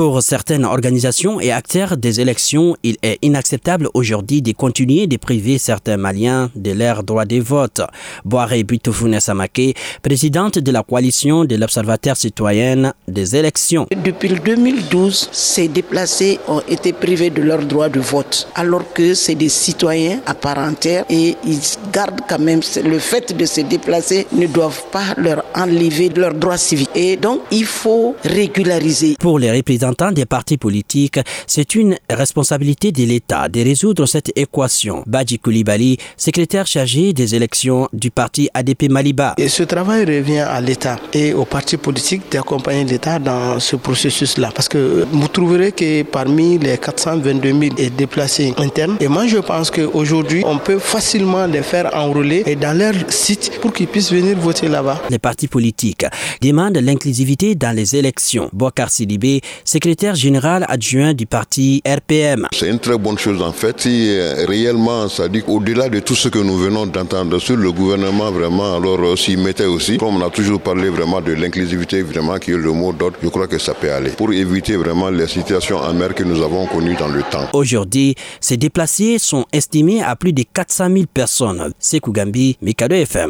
Pour certaines organisations et acteurs des élections, il est inacceptable aujourd'hui de continuer de priver certains Maliens de leur droit de vote. Boire Bitoufune Samake, présidente de la coalition de l'Observateur citoyen des élections. Depuis 2012, ces déplacés ont été privés de leur droit de vote, alors que c'est des citoyens à part entière et ils gardent quand même le fait de se déplacer ne doivent pas leur enlever leur droit civique. Et donc, il faut régulariser. Pour les représentants des partis politiques, c'est une responsabilité de l'État de résoudre cette équation. Badji Koulibaly, secrétaire chargé des élections du parti ADP Maliba. Et ce travail revient à l'État et aux partis politiques d'accompagner l'État dans ce processus-là. Parce que vous trouverez que parmi les 422 000 déplacés internes, et moi je pense qu'aujourd'hui, on peut facilement les faire enrôler dans leur site pour qu'ils puissent venir voter là-bas. Les partis politiques demandent l'inclusivité dans les élections. Bokar Sidibé, secrétaire général adjoint du parti RPM. C'est une très bonne chose en fait. Si euh, réellement, ça dit au-delà de tout ce que nous venons d'entendre sur le gouvernement, vraiment, alors euh, s'y mettait aussi, comme on a toujours parlé vraiment de l'inclusivité, vraiment, qui est le mot d'ordre, je crois que ça peut aller. Pour éviter vraiment les situations amères que nous avons connues dans le temps. Aujourd'hui, ces déplacés sont estimés à plus de 400 000 personnes. C'est Kougambi, Mikado FM.